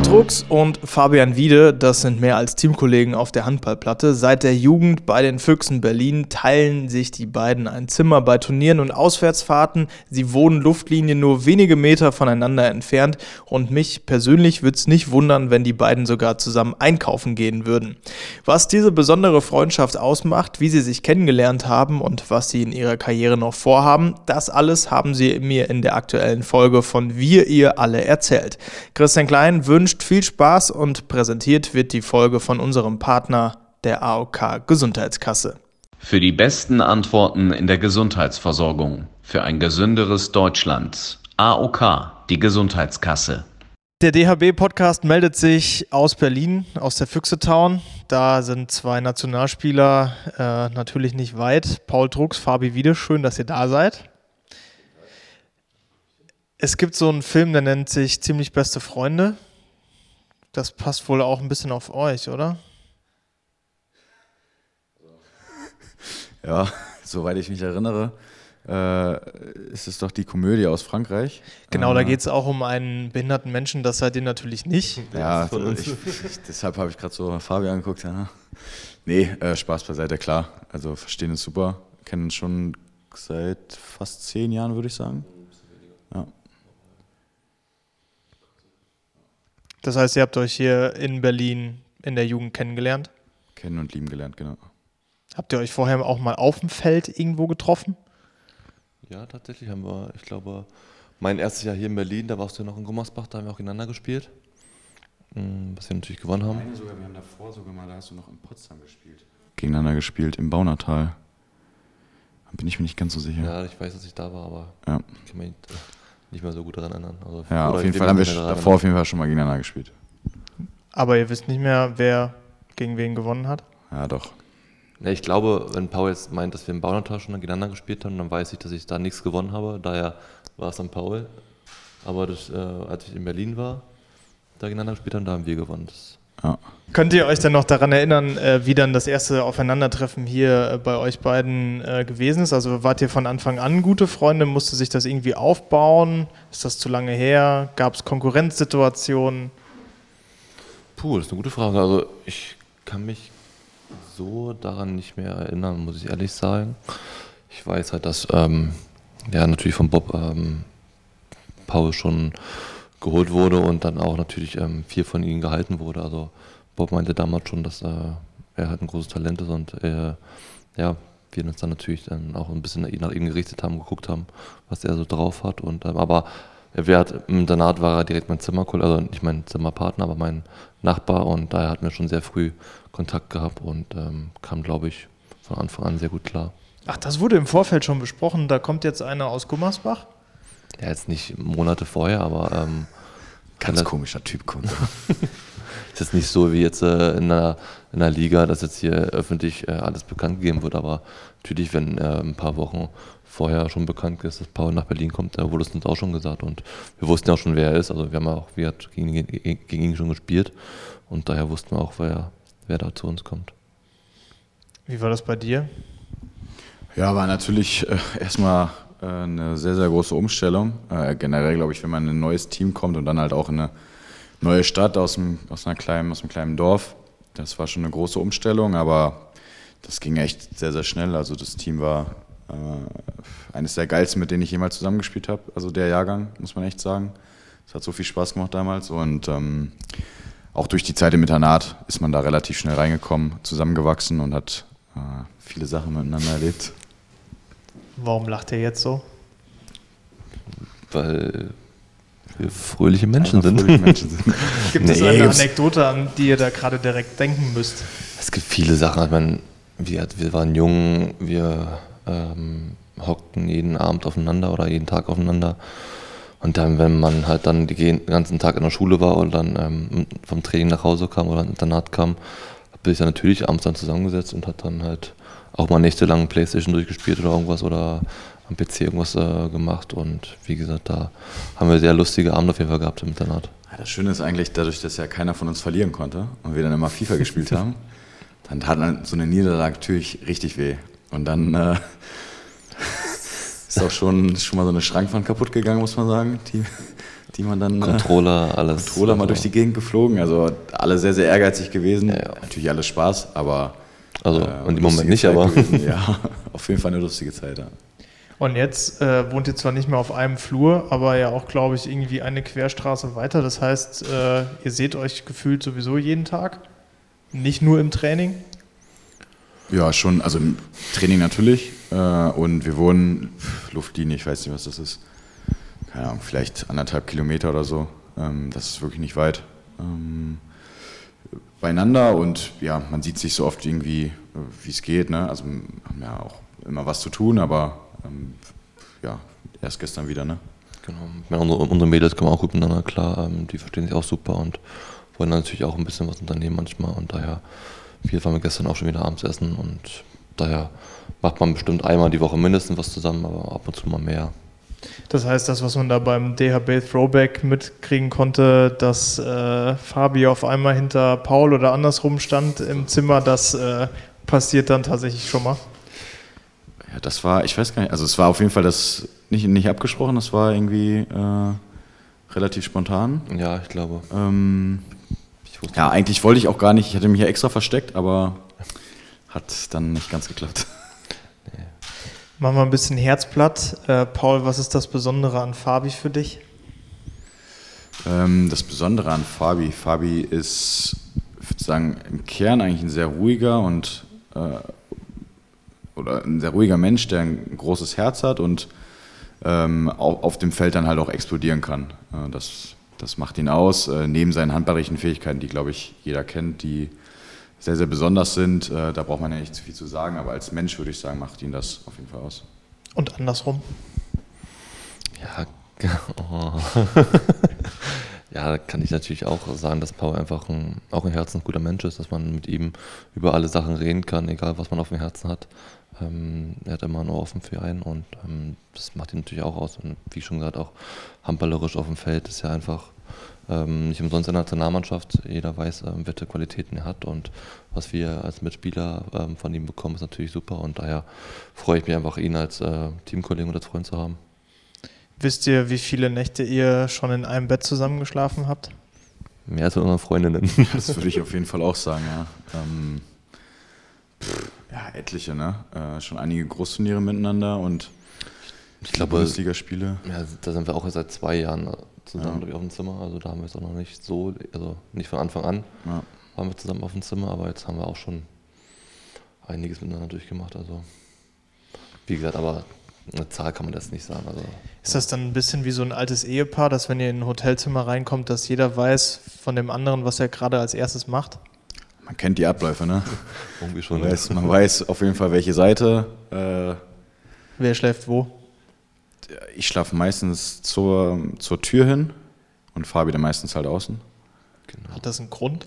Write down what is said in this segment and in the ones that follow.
Paul Drucks und Fabian Wiede, das sind mehr als Teamkollegen auf der Handballplatte. Seit der Jugend bei den Füchsen Berlin teilen sich die beiden ein Zimmer bei Turnieren und Auswärtsfahrten. Sie wohnen Luftlinien nur wenige Meter voneinander entfernt und mich persönlich würde es nicht wundern, wenn die beiden sogar zusammen einkaufen gehen würden. Was diese besondere Freundschaft ausmacht, wie sie sich kennengelernt haben und was sie in ihrer Karriere noch vorhaben, das alles haben sie mir in der aktuellen Folge von Wir ihr alle erzählt. Christian Klein wünscht wünscht viel Spaß und präsentiert wird die Folge von unserem Partner, der AOK Gesundheitskasse. Für die besten Antworten in der Gesundheitsversorgung. Für ein gesünderes Deutschland. AOK, die Gesundheitskasse. Der DHB-Podcast meldet sich aus Berlin, aus der Füchse-Town. Da sind zwei Nationalspieler äh, natürlich nicht weit. Paul Drucks, Fabi Wiede, schön, dass ihr da seid. Es gibt so einen Film, der nennt sich Ziemlich beste Freunde. Das passt wohl auch ein bisschen auf euch, oder? Ja, soweit ich mich erinnere, äh, ist es doch die Komödie aus Frankreich. Genau, äh, da geht es auch um einen behinderten Menschen, das seid ihr natürlich nicht. Ja, ich, ich, deshalb habe ich gerade so Fabian angeguckt. Ja. Nee, äh, Spaß beiseite, klar. Also verstehen es super, kennen uns schon seit fast zehn Jahren, würde ich sagen. Ja. Das heißt, ihr habt euch hier in Berlin in der Jugend kennengelernt? Kennen und lieben gelernt, genau. Habt ihr euch vorher auch mal auf dem Feld irgendwo getroffen? Ja, tatsächlich haben wir, ich glaube, mein erstes Jahr hier in Berlin, da warst du ja noch in Gummersbach, da haben wir auch gegeneinander gespielt. Hm, was wir natürlich gewonnen haben. Meine sogar, wir haben davor sogar mal, da hast du noch in Potsdam gespielt. Gegeneinander gespielt, im Baunatal. Da bin ich mir nicht ganz so sicher. Ja, ich weiß, dass ich da war, aber ja. Nicht mehr so gut daran erinnern. Also ja, auf jeden Fall haben wir davor auf jeden Fall schon mal gegeneinander gespielt. Aber ihr wisst nicht mehr, wer gegen wen gewonnen hat? Ja, doch. Ja, ich glaube, wenn Paul jetzt meint, dass wir im Baunatal schon gegeneinander gespielt haben, dann weiß ich, dass ich da nichts gewonnen habe. Daher war es dann Paul. Aber das, äh, als ich in Berlin war, da gegeneinander gespielt haben, da haben wir gewonnen. Das ja. Könnt ihr euch denn noch daran erinnern, äh, wie dann das erste Aufeinandertreffen hier äh, bei euch beiden äh, gewesen ist? Also wart ihr von Anfang an gute Freunde? Musste sich das irgendwie aufbauen? Ist das zu lange her? Gab es Konkurrenzsituationen? Puh, das ist eine gute Frage. Also ich kann mich so daran nicht mehr erinnern, muss ich ehrlich sagen. Ich weiß halt, dass ähm, ja natürlich von Bob ähm, Paul schon geholt wurde und dann auch natürlich ähm, viel von ihnen gehalten wurde. Also Bob meinte damals schon, dass äh, er halt ein großes Talent ist und äh, ja, wir uns dann natürlich dann auch ein bisschen nach ihm gerichtet haben, geguckt haben, was er so drauf hat. Und ähm, aber er hat, im Internat war er direkt mein Zimmerkollege, also nicht mein Zimmerpartner, aber mein Nachbar und daher hatten wir schon sehr früh Kontakt gehabt und ähm, kam, glaube ich, von Anfang an sehr gut klar. Ach, das wurde im Vorfeld schon besprochen. Da kommt jetzt einer aus Gummersbach? Ja, jetzt nicht Monate vorher, aber. Ähm, Ganz komischer Typ, kommt. ist jetzt nicht so wie jetzt äh, in, einer, in einer Liga, dass jetzt hier öffentlich äh, alles bekannt gegeben wird, aber natürlich, wenn äh, ein paar Wochen vorher schon bekannt ist, dass Paul nach Berlin kommt, da wurde es uns auch schon gesagt und wir wussten ja auch schon, wer er ist. Also wir haben auch wir gegen, gegen ihn schon gespielt und daher wussten wir auch, wer, wer da zu uns kommt. Wie war das bei dir? Ja, war natürlich äh, erstmal eine sehr, sehr große Umstellung. Äh, generell, glaube ich, wenn man in ein neues Team kommt und dann halt auch in eine neue Stadt aus, einem, aus, einer kleinen, aus einem kleinen Dorf, das war schon eine große Umstellung, aber das ging echt sehr, sehr schnell. Also das Team war äh, eines der geilsten, mit denen ich jemals zusammengespielt habe. Also der Jahrgang, muss man echt sagen. Es hat so viel Spaß gemacht damals und ähm, auch durch die Zeit im Internat ist man da relativ schnell reingekommen, zusammengewachsen und hat äh, viele Sachen miteinander erlebt. Warum lacht ihr jetzt so? Weil wir fröhliche Menschen sind. Fröhliche Menschen sind. gibt nee, es eine Anekdote, an die ihr da gerade direkt denken müsst? Es gibt viele Sachen. Ich meine, wir, wir waren jung, wir ähm, hockten jeden Abend aufeinander oder jeden Tag aufeinander. Und dann, wenn man halt dann den ganzen Tag in der Schule war und dann ähm, vom Training nach Hause kam oder ins Internat kam, hat sich dann natürlich abends dann zusammengesetzt und hat dann halt auch mal nächtelang Playstation durchgespielt oder irgendwas oder am PC irgendwas äh, gemacht. Und wie gesagt, da haben wir sehr lustige Abende auf jeden Fall gehabt im Internat. Das Schöne ist eigentlich, dadurch, dass ja keiner von uns verlieren konnte und wir dann immer FIFA gespielt haben, dann tat so eine Niederlage natürlich richtig weh. Und dann äh, ist auch schon, schon mal so eine Schrankwand kaputt gegangen, muss man sagen, die die man dann. Controller, alles. Controller mal durch die Gegend geflogen. Also alle sehr, sehr ehrgeizig gewesen. Ja, ja. Natürlich alles Spaß, aber. Also, äh, und im Moment nicht, Zeit aber. Gewesen. Ja, auf jeden Fall eine lustige Zeit, ja. Und jetzt äh, wohnt ihr zwar nicht mehr auf einem Flur, aber ja auch, glaube ich, irgendwie eine Querstraße weiter. Das heißt, äh, ihr seht euch gefühlt sowieso jeden Tag. Nicht nur im Training. Ja, schon, also im Training natürlich. Äh, und wir wohnen, pf, Luftlinie, ich weiß nicht, was das ist. Keine Ahnung, vielleicht anderthalb Kilometer oder so. Ähm, das ist wirklich nicht weit. Ähm, beieinander und ja, man sieht sich so oft irgendwie, äh, wie es geht. Ne? Also haben ja auch immer was zu tun, aber ähm, ja, erst gestern wieder. Ne? Genau. Ja, unsere, unsere Mädels kommen auch gut miteinander klar, ähm, die verstehen sich auch super und wollen natürlich auch ein bisschen was unternehmen manchmal und daher, wir waren wir gestern auch schon wieder abends essen und daher macht man bestimmt einmal die Woche mindestens was zusammen, aber ab und zu mal mehr. Das heißt, das, was man da beim DHB Throwback mitkriegen konnte, dass äh, Fabi auf einmal hinter Paul oder andersrum stand im Zimmer, das äh, passiert dann tatsächlich schon mal. Ja, das war, ich weiß gar nicht, also es war auf jeden Fall das nicht, nicht abgesprochen, das war irgendwie äh, relativ spontan. Ja, ich glaube. Ähm, Ich ja, eigentlich wollte ich auch gar nicht, ich hatte mich ja extra versteckt, aber hat dann nicht ganz geklappt. Machen wir ein bisschen Herzblatt. Äh, Paul, was ist das Besondere an Fabi für dich? Ähm, das Besondere an Fabi, Fabi ist, ich würde sagen, im Kern eigentlich ein sehr ruhiger und äh, oder ein sehr ruhiger Mensch, der ein großes Herz hat und ähm, auf, auf dem Feld dann halt auch explodieren kann. Äh, das, das macht ihn aus, äh, neben seinen handballerischen Fähigkeiten, die, glaube ich, jeder kennt, die sehr, sehr besonders sind. Äh, da braucht man ja nicht zu viel zu sagen, aber als Mensch würde ich sagen, macht ihn das auf jeden Fall aus. Und andersrum. Ja, oh. ja, da kann ich natürlich auch sagen, dass Paul einfach ein, auch ein herzensguter Mensch ist, dass man mit ihm über alle Sachen reden kann, egal was man auf dem Herzen hat. Ähm, er hat immer nur offen für einen und ähm, das macht ihn natürlich auch aus. Und wie schon gesagt, auch handballerisch auf dem Feld ist er einfach ähm, nicht umsonst in der Nationalmannschaft. Jeder weiß, ähm, welche Qualitäten er hat und was wir als Mitspieler ähm, von ihm bekommen, ist natürlich super. Und daher freue ich mich einfach, ihn als äh, Teamkollegen und als Freund zu haben. Wisst ihr, wie viele Nächte ihr schon in einem Bett zusammengeschlafen habt? Mehr als mit unseren Freundinnen. Das würde ich auf jeden Fall auch sagen, ja. Ähm, pff, ja, etliche, ne? Äh, schon einige Großturniere miteinander und Ich glaube, Bundesligaspiele. ja, da sind wir auch seit zwei Jahren zusammen Ja. auf dem Zimmer. Also da haben wir es auch noch nicht so, also nicht von Anfang an Ja. waren wir zusammen auf dem Zimmer, aber jetzt haben wir auch schon einiges miteinander durchgemacht. Also wie gesagt, aber eine Zahl kann man das nicht sagen. Also Ist das dann ein bisschen wie so ein altes Ehepaar, dass wenn ihr in ein Hotelzimmer reinkommt, dass jeder weiß von dem anderen, was er gerade als erstes macht? Man kennt die Abläufe, ne? irgendwie schon. Man weiß, man weiß auf jeden Fall, welche Seite. Äh, Wer schläft wo? Ich schlafe meistens zur, zur Tür hin und Fabi dann meistens halt außen. Genau. Hat das einen Grund?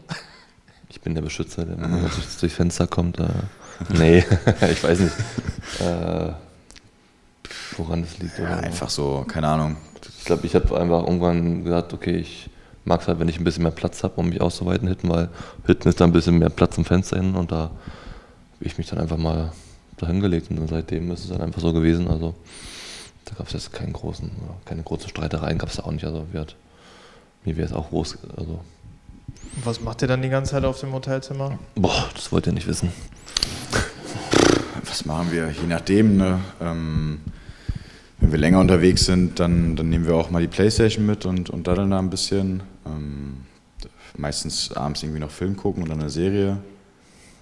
Ich bin der Beschützer, der immer durch, durchs Fenster kommt. Äh, nee, ich weiß nicht. Äh, woran das liegt. Ja, einfach so, keine Ahnung. Ich glaube, ich habe einfach irgendwann gesagt, okay, ich mag es halt, wenn ich ein bisschen mehr Platz habe, um mich auszuweiten hinten, weil hinten ist da ein bisschen mehr Platz im Fenster hin und da habe ich mich dann einfach mal dahin gelegt und seitdem ist es dann einfach so gewesen. Also da gab es jetzt keinen großen, keine großen Streitereien, gab es auch nicht. Also wir hat, mir wäre es auch groß, also Was macht ihr dann die ganze Zeit auf dem Hotelzimmer? boah, das wollt ihr nicht wissen. Was machen wir? Je nachdem, ne? Ähm, wenn wir länger unterwegs sind, dann, dann nehmen wir auch mal die Playstation mit und, und daddeln da ein bisschen. Ähm, meistens abends irgendwie noch Film gucken oder eine Serie.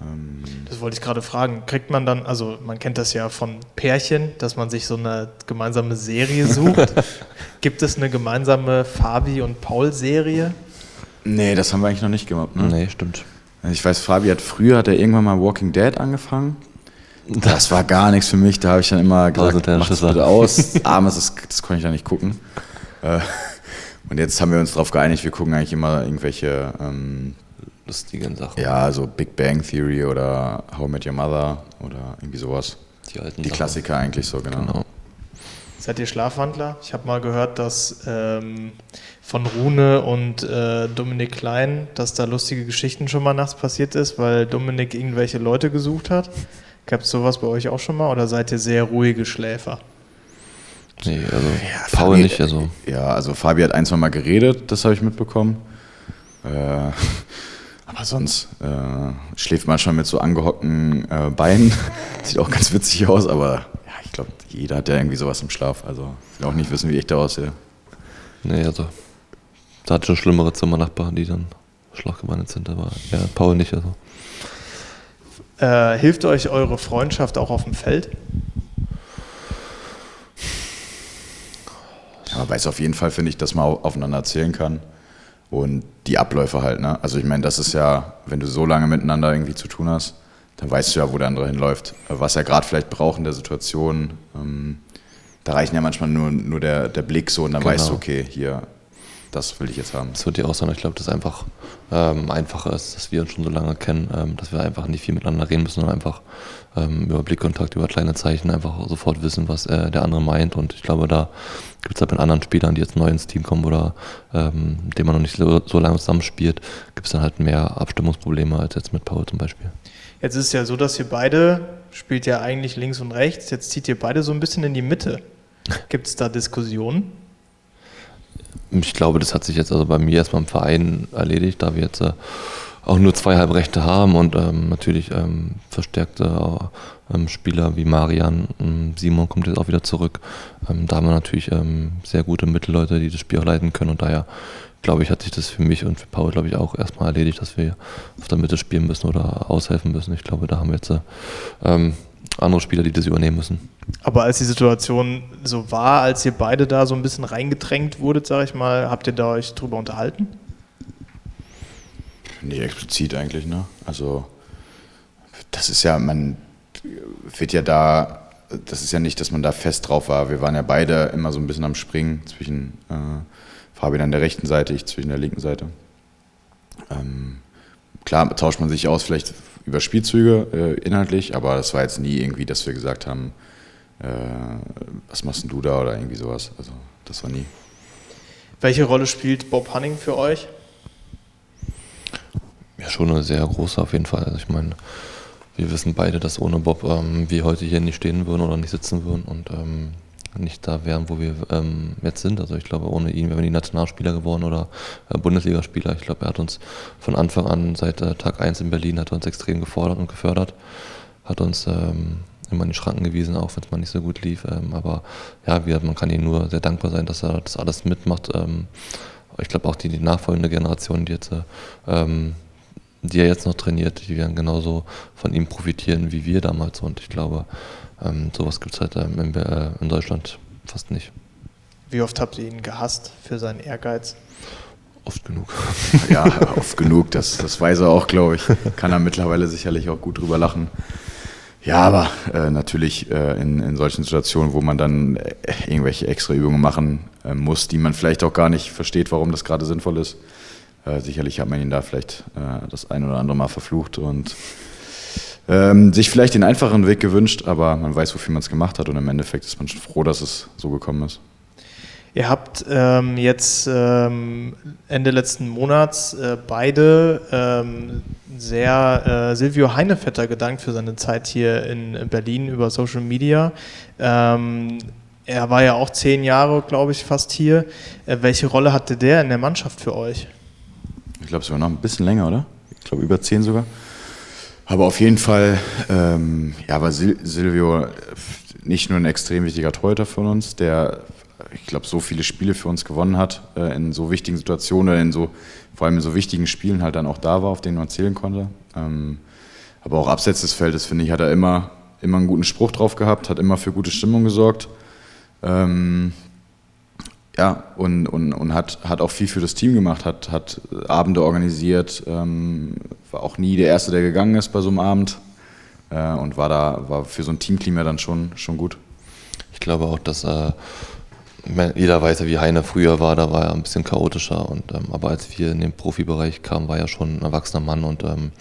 Ähm, Das wollte ich gerade fragen. Kriegt man dann, also man kennt das ja von Pärchen, dass man sich so eine gemeinsame Serie sucht. Gibt es eine gemeinsame Fabi- und Paul-Serie? nee, das haben wir eigentlich noch nicht gemacht. Ne? Nee, stimmt. Ich weiß, Fabi hat früher, hat er irgendwann mal Walking Dead angefangen. Das war gar nichts für mich. Da habe ich dann immer gesagt, mach das bitte aus. Abends, das, das konnte ich da nicht gucken. Äh, Und jetzt haben wir uns darauf geeinigt, wir gucken eigentlich immer irgendwelche, ähm, Lustige Sachen. ja, so Big Bang Theory oder How I Met Your Mother oder irgendwie sowas. Die alten Die Sachen. Klassiker eigentlich so, genau. Genau. Seid ihr Schlafwandler? Ich habe mal gehört, dass ähm, von Rune und äh, Dominik Klein, dass da lustige Geschichten schon mal nachts passiert ist, weil Dominik irgendwelche Leute gesucht hat. Gab es sowas bei euch auch schon mal oder seid ihr sehr ruhige Schläfer? Nee, also Paul Fabi- nicht, also Ja, also Fabi hat ein, zwei Mal geredet, das habe ich mitbekommen. Äh, aber sonst äh, schläft manchmal mit so angehockten äh, Beinen. Sieht auch ganz witzig aus, aber ja, ich glaube, jeder hat ja irgendwie sowas im Schlaf. Also ich will auch nicht wissen, wie ich da aussehe. nee, also da hat schon schlimmere Zimmernachbarn, die dann schlaggewandelt sind, aber ja, Paul nicht, also. Äh, hilft euch eure Freundschaft auch auf dem Feld? Ja, man weiß auf jeden Fall, finde ich, dass man au- aufeinander erzählen kann. Und die Abläufe halt, ne? Also ich meine, das ist ja, wenn du so lange miteinander irgendwie zu tun hast, dann weißt du ja, wo der andere hinläuft. Was er gerade vielleicht braucht in der Situation. Ähm, da reichen ja manchmal nur, nur der, der Blick so und dann Genau. weißt du, okay, hier, das will ich jetzt haben. Das wird dir auch sagen, ich glaube, dass einfach ähm, einfacher ist, dass wir uns schon so lange kennen, ähm, dass wir einfach nicht viel miteinander reden müssen, sondern einfach ähm, über Blickkontakt, über kleine Zeichen einfach sofort wissen, was äh, der andere meint. Und ich glaube, da gibt es halt mit anderen Spielern, die jetzt neu ins Team kommen oder ähm, mit denen man noch nicht so, so lange zusammenspielt, gibt es dann halt mehr Abstimmungsprobleme als jetzt mit Paul zum Beispiel. Jetzt ist es ja so, dass ihr beide, spielt ja eigentlich links und rechts, jetzt zieht ihr beide so ein bisschen in die Mitte. Gibt es da Diskussionen? Ich glaube, das hat sich jetzt also bei mir erstmal im Verein erledigt, da wir jetzt äh, auch nur zwei Halbrechte haben und ähm, natürlich ähm, verstärkte äh, ähm, Spieler wie Marian, ähm, Simon kommt jetzt auch wieder zurück. Ähm, da haben wir natürlich ähm, sehr gute Mittelleute, die das Spiel auch leiten können und daher glaube ich, hat sich das für mich und für Paul, glaube ich, auch erstmal erledigt, dass wir auf der Mitte spielen müssen oder aushelfen müssen. Ich glaube, da haben wir jetzt äh, andere Spieler, die das übernehmen müssen. Aber als die Situation so war, als ihr beide da so ein bisschen reingedrängt wurdet, sag ich mal, habt ihr da euch drüber unterhalten? Nee, explizit eigentlich, ne? Also, das ist ja, man wird ja da, das ist ja nicht, dass man da fest drauf war. Wir waren ja beide immer so ein bisschen am Springen zwischen äh, Fabian an der rechten Seite, ich zwischen der linken Seite. Ähm, klar tauscht man sich aus, vielleicht über Spielzüge äh, inhaltlich, aber das war jetzt nie irgendwie, dass wir gesagt haben, äh, was machst denn du da oder irgendwie sowas. Also, das war nie. Welche Rolle spielt Bob Hanning für euch? Ja, schon eine sehr große auf jeden Fall. Also ich meine, wir wissen beide, dass ohne Bob ähm, wir heute hier nicht stehen würden oder nicht sitzen würden und ähm, nicht da wären, wo wir ähm, jetzt sind. Also ich glaube, ohne ihn wären wir die Nationalspieler geworden oder äh, Bundesligaspieler. Ich glaube, er hat uns von Anfang an, seit äh, Tag 1 in Berlin, hat er uns extrem gefordert und gefördert. Hat uns ähm, immer in die Schranken gewiesen, auch wenn es mal nicht so gut lief. Ähm, aber ja, wir, man kann ihm nur sehr dankbar sein, dass er das alles mitmacht. Ähm, ich glaube auch die, die nachfolgende Generation, die jetzt äh, ähm, die er jetzt noch trainiert, die werden genauso von ihm profitieren wie wir damals. Und ich glaube, ähm, sowas gibt es halt ähm, in, äh, in Deutschland fast nicht. Wie oft habt ihr ihn gehasst für seinen Ehrgeiz? Oft genug. Ja, oft genug, das, das weiß er auch, glaube ich. Kann er mittlerweile sicherlich auch gut drüber lachen. Ja, aber äh, natürlich äh, in, in solchen Situationen, wo man dann äh, irgendwelche extra Übungen machen äh, muss, die man vielleicht auch gar nicht versteht, warum das gerade sinnvoll ist. Äh, sicherlich hat man ihn da vielleicht äh, das ein oder andere Mal verflucht und ähm, sich vielleicht den einfachen Weg gewünscht, aber man weiß, wofür man es gemacht hat und im Endeffekt ist man schon froh, dass es so gekommen ist. Ihr habt ähm, jetzt ähm, Ende letzten Monats äh, beide ähm, sehr äh, Silvio Heinevetter gedankt für seine Zeit hier in Berlin über Social Media. Ähm, er war ja auch zehn Jahre, glaube ich, fast hier. Äh, welche Rolle hatte der in der Mannschaft für euch? Ich glaube sogar noch ein bisschen länger, oder? Ich glaube über zehn sogar. Aber auf jeden Fall, ähm, ja, war Sil Silvio nicht nur ein extrem wichtiger Torhüter von uns, der, ich glaube, so viele Spiele für uns gewonnen hat, äh, in so wichtigen Situationen, in so, vor allem in so wichtigen Spielen halt dann auch da war, auf denen man zählen konnte. Ähm, aber auch abseits des Feldes, finde ich, hat er immer, immer einen guten Spruch drauf gehabt, hat immer für gute Stimmung gesorgt. Ähm, ja, und, und, und hat, hat auch viel für das Team gemacht, hat, hat Abende organisiert, ähm, war auch nie der Erste, der gegangen ist bei so einem Abend äh, und war da war für so ein Teamklima dann schon, schon gut. Ich glaube auch, dass äh, jeder weiß ja, wie Heine früher war, da war er ein bisschen chaotischer. Und, ähm, aber als wir in den Profibereich kamen, war er schon ein erwachsener Mann und ähm,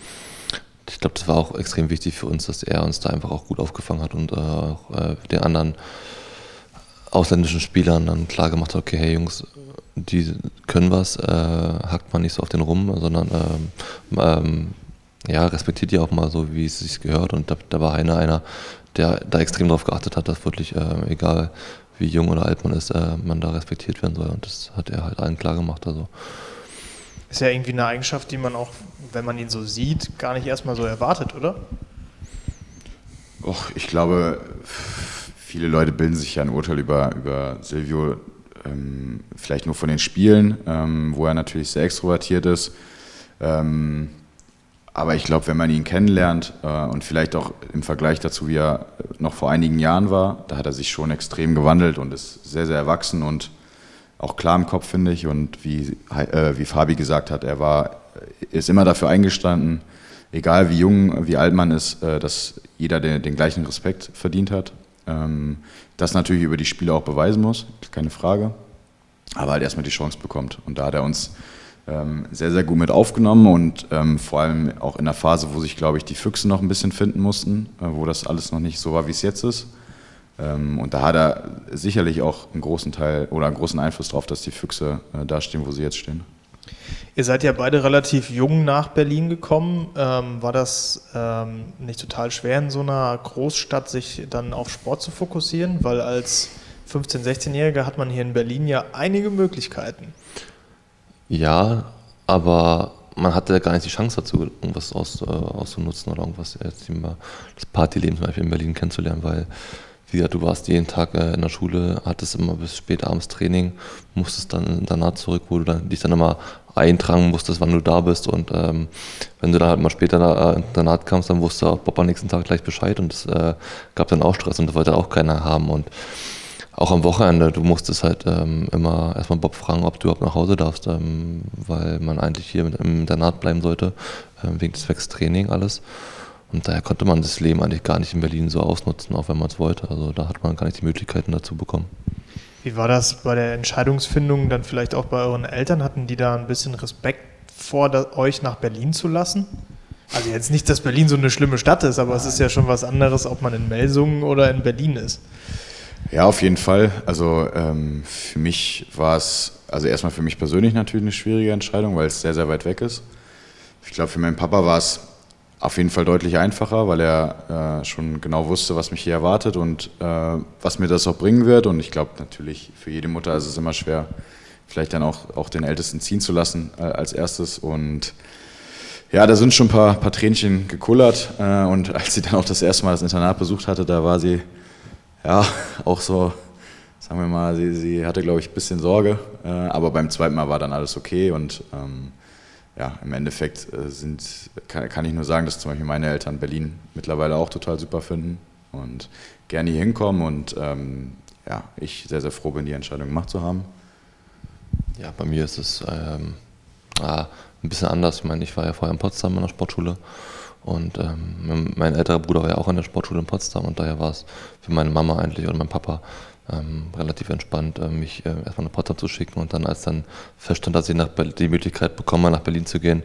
ich glaube, das war auch extrem wichtig für uns, dass er uns da einfach auch gut aufgefangen hat und äh, auch äh, den anderen ausländischen Spielern dann klar gemacht hat, okay, hey Jungs, die können was, äh, hackt man nicht so auf den rum, sondern ähm, ähm, ja, respektiert die auch mal so, wie es sich gehört. Und da, da war Heine einer, der da extrem darauf geachtet hat, dass wirklich, äh, egal wie jung oder alt man ist, äh, man da respektiert werden soll. Und das hat er halt allen klar gemacht. Also. Ist ja irgendwie eine Eigenschaft, die man auch, wenn man ihn so sieht, gar nicht erstmal so erwartet, oder? Och, ich glaube, viele Leute bilden sich ja ein Urteil über, über Silvio ähm, vielleicht nur von den Spielen, ähm, wo er natürlich sehr extrovertiert ist. Ähm, aber ich glaube, wenn man ihn kennenlernt äh, und vielleicht auch im Vergleich dazu, wie er noch vor einigen Jahren war, da hat er sich schon extrem gewandelt und ist sehr, sehr erwachsen und auch klar im Kopf, finde ich. Und wie, äh, wie Fabi gesagt hat, er war, ist immer dafür eingestanden, egal wie jung, wie alt man ist, äh, dass jeder den, den, gleichen Respekt verdient hat. Ähm, das natürlich über die Spiele auch beweisen muss, keine Frage. Aber halt erstmal die Chance bekommt. Und da hat er uns ähm, sehr, sehr gut mit aufgenommen und ähm, vor allem auch in der Phase, wo sich, glaube ich, die Füchse noch ein bisschen finden mussten, äh, wo das alles noch nicht so war, wie es jetzt ist. Ähm, und da hat er sicherlich auch einen großen Teil oder einen großen Einfluss darauf, dass die Füchse äh, da stehen, wo sie jetzt stehen. Ihr seid ja beide relativ jung nach Berlin gekommen. Ähm, war das ähm, nicht total schwer in so einer Großstadt, sich dann auf Sport zu fokussieren? Weil als 15-, 16-Jähriger hat man hier in Berlin ja einige Möglichkeiten. Ja, aber man hatte gar nicht die Chance dazu, irgendwas aus, äh, auszunutzen oder irgendwas jetzt das Partyleben zum Beispiel in Berlin kennenzulernen, weil wie gesagt, du warst jeden Tag äh, in der Schule, hattest immer bis spät abends Training, musstest dann danach zurück, wo du dann, dich dann immer eintragen musstest, wann du da bist und ähm, wenn du dann halt mal später da, äh, danach kamst, dann wusste auch Bob am nächsten Tag gleich Bescheid und es äh, gab dann auch Stress und das wollte auch keiner haben und auch am Wochenende, du musstest halt ähm, immer erstmal Bob fragen, ob du überhaupt nach Hause darfst, ähm, weil man eigentlich hier im Internat bleiben sollte, ähm, wegen des Zwecks alles. Und daher konnte man das Leben eigentlich gar nicht in Berlin so ausnutzen, auch wenn man es wollte. Also da hat man gar nicht die Möglichkeiten dazu bekommen. Wie war das bei der Entscheidungsfindung dann vielleicht auch bei euren Eltern? Hatten die da ein bisschen Respekt vor, euch nach Berlin zu lassen? Also jetzt nicht, dass Berlin so eine schlimme Stadt ist, aber es ist ja schon was anderes, ob man in Melsungen oder in Berlin ist. Ja, auf jeden Fall. Also ähm, für mich war es, also erstmal für mich persönlich natürlich eine schwierige Entscheidung, weil es sehr, sehr weit weg ist. Ich glaube, für meinen Papa war es auf jeden Fall deutlich einfacher, weil er äh, schon genau wusste, was mich hier erwartet und äh, was mir das auch bringen wird. Und ich glaube natürlich, für jede Mutter ist es immer schwer, vielleicht dann auch, auch den Ältesten ziehen zu lassen äh, als erstes. Und ja, da sind schon ein paar, paar Tränchen gekullert. Äh, und als sie dann auch das erste Mal das Internat besucht hatte, da war sie ja, auch so, sagen wir mal, sie, sie hatte, glaube ich, ein bisschen Sorge. Äh, aber beim zweiten Mal war dann alles okay und ähm, ja, im Endeffekt äh, sind, kann, ich nur sagen, dass zum Beispiel meine Eltern Berlin mittlerweile auch total super finden und gerne hier hinkommen und ähm, ja, ich sehr, sehr froh bin, die Entscheidung gemacht zu haben. Ja, bei mir ist es ähm, ah, ein bisschen anders. Ich meine, ich war ja vorher in Potsdam in der Sportschule und ähm, mein älterer Bruder war ja auch an der Sportschule in Potsdam und daher war es für meine Mama eigentlich oder mein Papa ähm, relativ entspannt, äh, mich äh, erstmal nach Potsdam zu schicken. Und dann, als dann feststand, dass ich nach die Möglichkeit bekomme, nach Berlin zu gehen,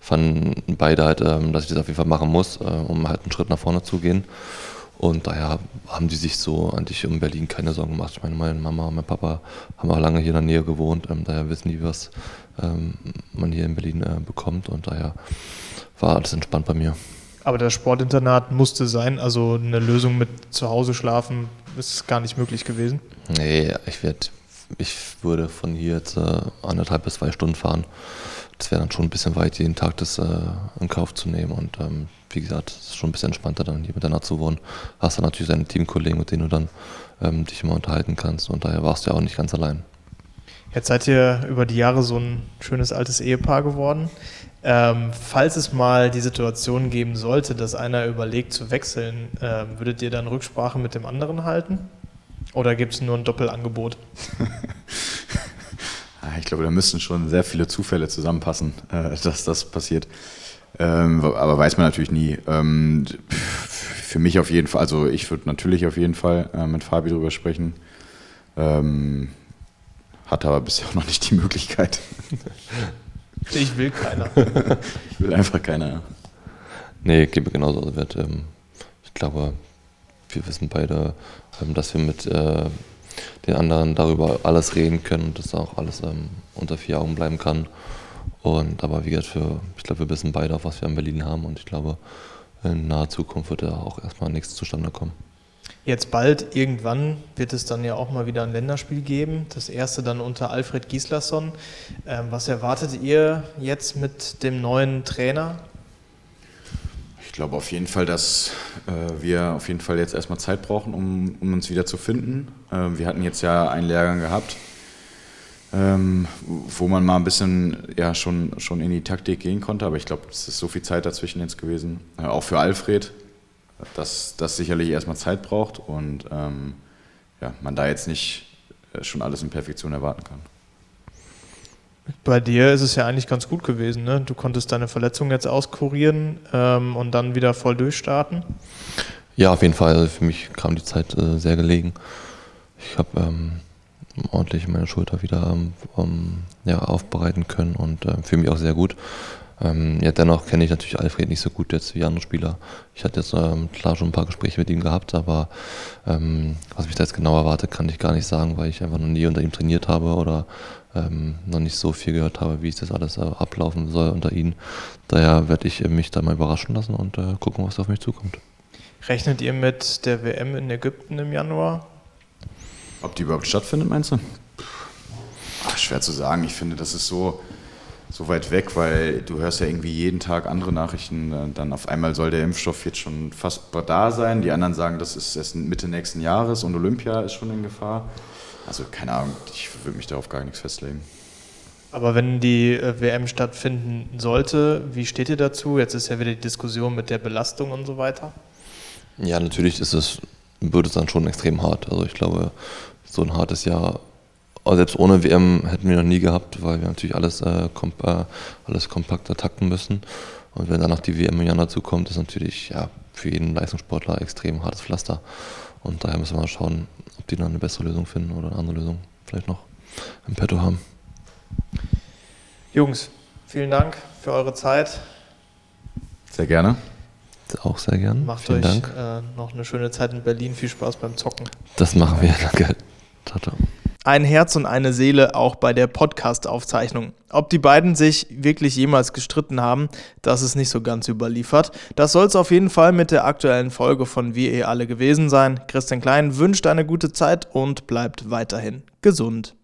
fanden beide halt, ähm, dass ich das auf jeden Fall machen muss, äh, um halt einen Schritt nach vorne zu gehen. Und daher haben die sich so eigentlich um Berlin keine Sorgen gemacht. Ich meine, meine Mama und mein Papa haben auch lange hier in der Nähe gewohnt, ähm, daher wissen die, was ähm, man hier in Berlin äh, bekommt. Und daher war alles entspannt bei mir. Aber das Sportinternat musste sein, also eine Lösung mit zu Hause schlafen ist gar nicht möglich gewesen. Nee, ich, werd, ich würde von hier jetzt äh, anderthalb bis zwei Stunden fahren. Das wäre dann schon ein bisschen weit, jeden Tag das äh, in Kauf zu nehmen. Und ähm, wie gesagt, es ist schon ein bisschen entspannter, dann hier miteinander zu wohnen. Hast dann natürlich deine Teamkollegen, mit denen du dann ähm, dich immer unterhalten kannst. Und daher warst du ja auch nicht ganz allein. Jetzt seid ihr über die Jahre so ein schönes altes Ehepaar geworden. Ähm, falls es mal die Situation geben sollte, dass einer überlegt zu wechseln, ähm, würdet ihr dann Rücksprache mit dem anderen halten? Oder gibt es nur ein Doppelangebot? Ah, ich glaube, da müssten schon sehr viele Zufälle zusammenpassen, äh, dass das passiert. Ähm, aber weiß man natürlich nie. Ähm, für mich auf jeden Fall, also ich würde natürlich auf jeden Fall äh, mit Fabi drüber sprechen. Ähm, hatte aber bisher auch noch nicht die Möglichkeit. Ich will keiner. ich will einfach keiner. Nee, gebe genauso. Also wird, ähm, ich glaube, wir wissen beide, ähm, dass wir mit äh, den anderen darüber alles reden können und dass auch alles ähm, unter vier Augen bleiben kann. Und aber wie gesagt, für, ich glaube, wir wissen beide, auf was wir in Berlin haben und ich glaube, in naher Zukunft wird da auch erstmal nichts zustande kommen. Jetzt bald, irgendwann, wird es dann ja auch mal wieder ein Länderspiel geben. Das erste dann unter Alfred Gislason. Ähm, was erwartet ihr jetzt mit dem neuen Trainer? Ich glaube auf jeden Fall, dass äh, wir auf jeden Fall jetzt erstmal Zeit brauchen, um, um uns wieder zu finden. Äh, wir hatten jetzt ja einen Lehrgang gehabt, ähm, wo man mal ein bisschen ja, schon, schon in die Taktik gehen konnte. Aber ich glaube, es ist so viel Zeit dazwischen jetzt gewesen. Äh, auch für Alfred, dass das sicherlich erstmal Zeit braucht und ähm, ja, man da jetzt nicht äh, schon alles in Perfektion erwarten kann. Bei dir ist es ja eigentlich ganz gut gewesen. Ne? Du konntest deine Verletzung jetzt auskurieren ähm, und dann wieder voll durchstarten. Ja, auf jeden Fall. Also für mich kam die Zeit äh, sehr gelegen. Ich habe ähm, ordentlich meine Schulter wieder ähm, ja, aufbereiten können und äh, fühle mich auch sehr gut. Ähm, ja, dennoch kenne ich natürlich Alfred nicht so gut jetzt wie andere Spieler. Ich hatte jetzt ähm, klar schon ein paar Gespräche mit ihm gehabt, aber ähm, was mich da jetzt genau erwartet, kann ich gar nicht sagen, weil ich einfach noch nie unter ihm trainiert habe oder ähm, noch nicht so viel gehört habe, wie es das alles äh, ablaufen soll unter ihm. Daher werde ich mich da mal überraschen lassen und äh, gucken, was auf mich zukommt. Rechnet ihr mit der WM in Ägypten im Januar? Ob die überhaupt stattfindet, meinst du? Ach, schwer zu sagen. Ich finde, das ist so, so weit weg, weil du hörst ja irgendwie jeden Tag andere Nachrichten. Dann auf einmal soll der Impfstoff jetzt schon fast da sein. Die anderen sagen, das ist erst Mitte nächsten Jahres und Olympia ist schon in Gefahr. Also keine Ahnung, ich würde mich darauf gar nichts festlegen. Aber wenn die äh, WM stattfinden sollte, wie steht ihr dazu? Jetzt ist ja wieder die Diskussion mit der Belastung und so weiter. Ja, natürlich ist es, wird es dann schon extrem hart. Also ich glaube, so ein hartes Jahr, selbst ohne WM hätten wir noch nie gehabt, weil wir natürlich alles, äh, komp äh, alles kompakter takten müssen. Und wenn danach die WM im Januar dazu kommt, ist natürlich ja, für jeden Leistungssportler extrem hartes Pflaster. Und daher müssen wir mal schauen, ob die noch eine bessere Lösung finden oder eine andere Lösung vielleicht noch im Petto haben. Jungs, vielen Dank für eure Zeit. Sehr gerne. Auch sehr gern. Macht Vielen euch äh, noch eine schöne Zeit in Berlin. Viel Spaß beim Zocken. Das machen wir. Danke. Ciao, ciao. Ein Herz und eine Seele auch bei der Podcast-Aufzeichnung. Ob die beiden sich wirklich jemals gestritten haben, das ist nicht so ganz überliefert. Das soll es auf jeden Fall mit der aktuellen Folge von Wir eh alle gewesen sein. Christian Klein wünscht eine gute Zeit und bleibt weiterhin gesund.